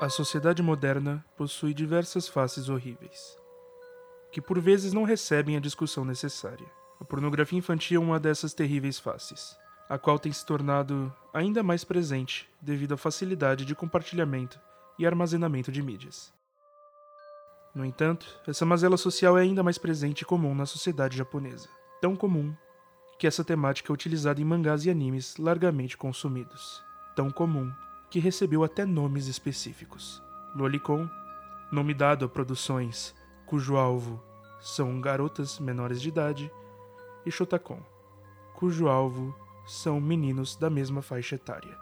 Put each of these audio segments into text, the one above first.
A sociedade moderna possui diversas faces horríveis, que por vezes não recebem a discussão necessária. A pornografia infantil é uma dessas terríveis faces, a qual tem se tornado ainda mais presente devido à facilidade de compartilhamento e armazenamento de mídias. No entanto, essa mazela social é ainda mais presente e comum na sociedade japonesa, tão comum que essa temática é utilizada em mangás e animes largamente consumidos, tão comum que recebeu até nomes específicos. Lolicon, nome dado a produções cujo alvo são garotas menores de idade, e Shotacon, cujo alvo são meninos da mesma faixa etária.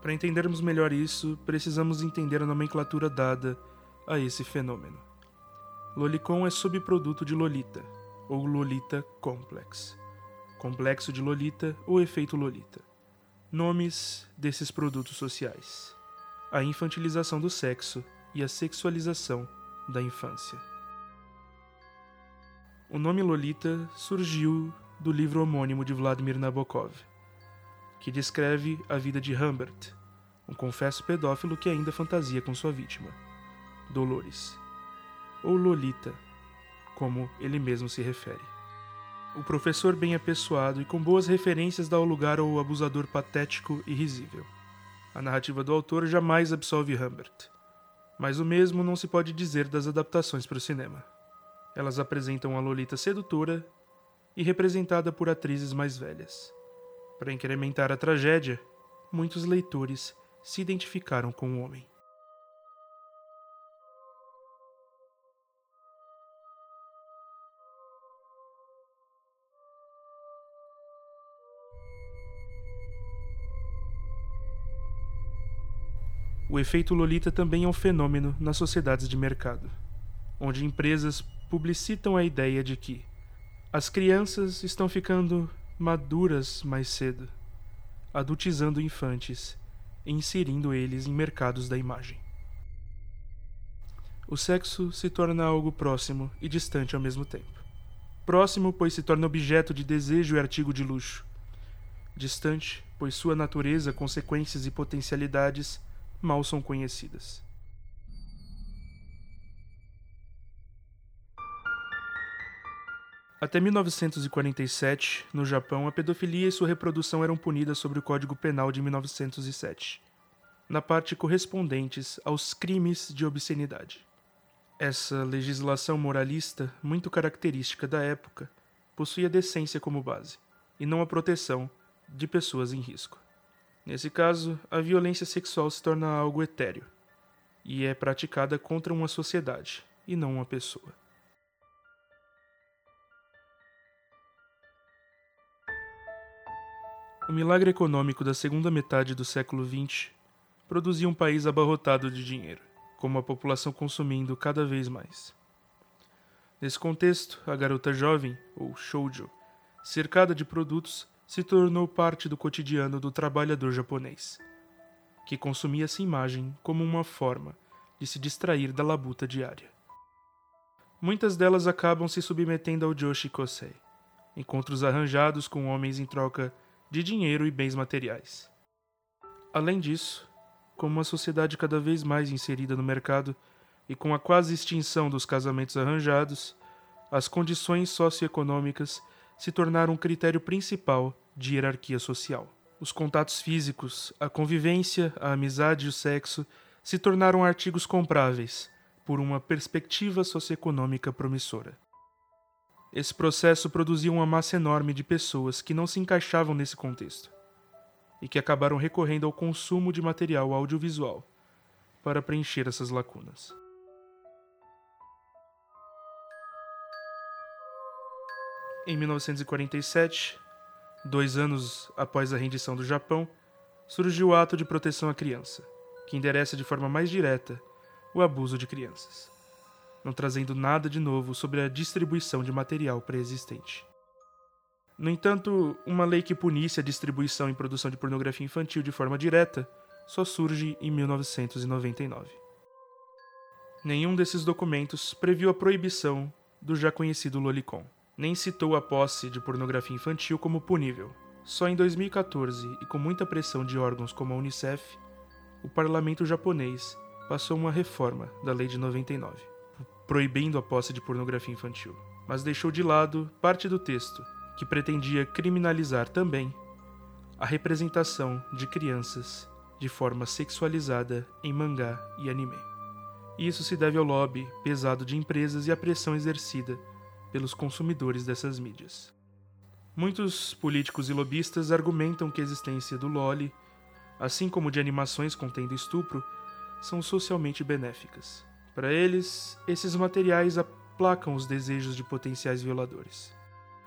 Para entendermos melhor isso, precisamos entender a nomenclatura dada a esse fenômeno. Lolicon é subproduto de Lolita, ou Lolita Complex, complexo de Lolita ou efeito Lolita. Nomes desses produtos sociais: a infantilização do sexo e a sexualização da infância. O nome Lolita surgiu do livro homônimo de Vladimir Nabokov, que descreve a vida de Humbert, um confesso pedófilo que ainda fantasia com sua vítima, Dolores, ou Lolita, como ele mesmo se refere. O professor bem apessoado e com boas referências dá o lugar ao abusador patético e risível. A narrativa do autor jamais absolve Humbert, mas o mesmo não se pode dizer das adaptações para o cinema. Elas apresentam a Lolita sedutora e representada por atrizes mais velhas. Para incrementar a tragédia, muitos leitores se identificaram com o homem. O efeito Lolita também é um fenômeno nas sociedades de mercado, onde empresas publicitam a ideia de que as crianças estão ficando maduras mais cedo, adultizando infantes e inserindo eles em mercados da imagem. O sexo se torna algo próximo e distante ao mesmo tempo. Próximo, pois se torna objeto de desejo e artigo de luxo. Distante, pois sua natureza, consequências e potencialidades mal são conhecidas. Até 1947, no Japão, a pedofilia e sua reprodução eram punidas sobre o Código Penal de 1907, na parte correspondentes aos crimes de obscenidade. Essa legislação moralista, muito característica da época, possuía decência como base, e não a proteção de pessoas em risco. Nesse caso, a violência sexual se torna algo etéreo e é praticada contra uma sociedade e não uma pessoa. O milagre econômico da segunda metade do século XX produzia um país abarrotado de dinheiro, com a população consumindo cada vez mais. Nesse contexto, a garota jovem, ou shoujo, cercada de produtos, se tornou parte do cotidiano do trabalhador japonês, que consumia essa imagem como uma forma de se distrair da labuta diária. Muitas delas acabam se submetendo ao Joshi Kosei, encontros arranjados com homens em troca de dinheiro e bens materiais. Além disso, como uma sociedade cada vez mais inserida no mercado e com a quase extinção dos casamentos arranjados, as condições socioeconômicas se tornaram um critério principal de hierarquia social. Os contatos físicos, a convivência, a amizade e o sexo se tornaram artigos compráveis por uma perspectiva socioeconômica promissora. Esse processo produziu uma massa enorme de pessoas que não se encaixavam nesse contexto e que acabaram recorrendo ao consumo de material audiovisual para preencher essas lacunas. Em 1947, dois anos após a rendição do Japão, surgiu o Ato de Proteção à Criança, que endereça de forma mais direta o abuso de crianças, não trazendo nada de novo sobre a distribuição de material pré-existente. No entanto, uma lei que punisse a distribuição e produção de pornografia infantil de forma direta só surge em 1999. Nenhum desses documentos previu a proibição do já conhecido Lolicon nem citou a posse de pornografia infantil como punível. Só em 2014, e com muita pressão de órgãos como a Unicef, o parlamento japonês passou uma reforma da Lei de 99, proibindo a posse de pornografia infantil, mas deixou de lado parte do texto que pretendia criminalizar também a representação de crianças de forma sexualizada em mangá e anime. Isso se deve ao lobby pesado de empresas e à pressão exercida pelos consumidores dessas mídias. Muitos políticos e lobistas argumentam que a existência do LOL, assim como de animações contendo estupro, são socialmente benéficas. Para eles, esses materiais aplacam os desejos de potenciais violadores.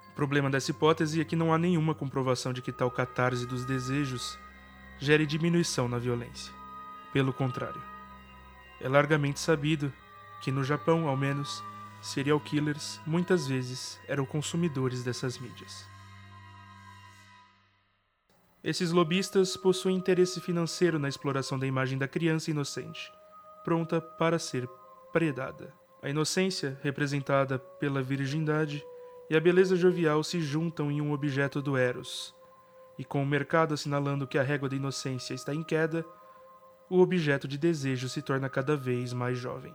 O problema dessa hipótese é que não há nenhuma comprovação de que tal catarse dos desejos gere diminuição na violência. Pelo contrário, é largamente sabido que no Japão, ao menos, serial killers muitas vezes eram consumidores dessas mídias. Esses lobistas possuem interesse financeiro na exploração da imagem da criança inocente, pronta para ser predada. A inocência, representada pela virgindade, e a beleza jovial se juntam em um objeto do Eros, e com o mercado assinalando que a régua da inocência está em queda, o objeto de desejo se torna cada vez mais jovem.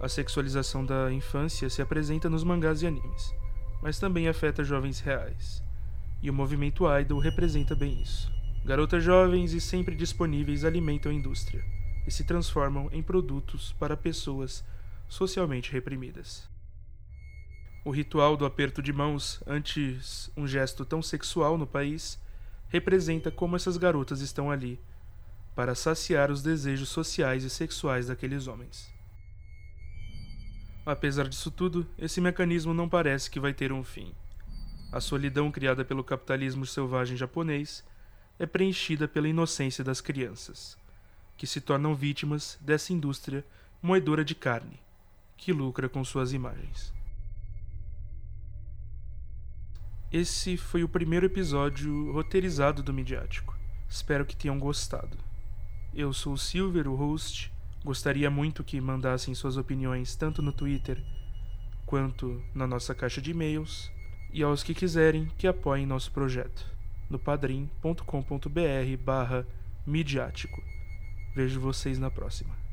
A sexualização da infância se apresenta nos mangás e animes mas também afeta jovens reais. E o movimento idol representa bem isso. Garotas jovens e sempre disponíveis alimentam a indústria e se transformam em produtos para pessoas socialmente reprimidas. O ritual do aperto de mãos, antes um gesto tão sexual no país, representa como essas garotas estão ali para saciar os desejos sociais e sexuais daqueles homens. Apesar disso tudo, esse mecanismo não parece que vai ter um fim. A solidão criada pelo capitalismo selvagem japonês é preenchida pela inocência das crianças, que se tornam vítimas dessa indústria moedora de carne, que lucra com suas imagens. Esse foi o primeiro episódio roteirizado do Midiático. Espero que tenham gostado. Eu sou o Silver, o host, Gostaria muito que mandassem suas opiniões tanto no Twitter quanto na nossa caixa de e-mails e aos que quiserem que apoiem nosso projeto no padrim.com.br barra midiático. Vejo vocês na próxima.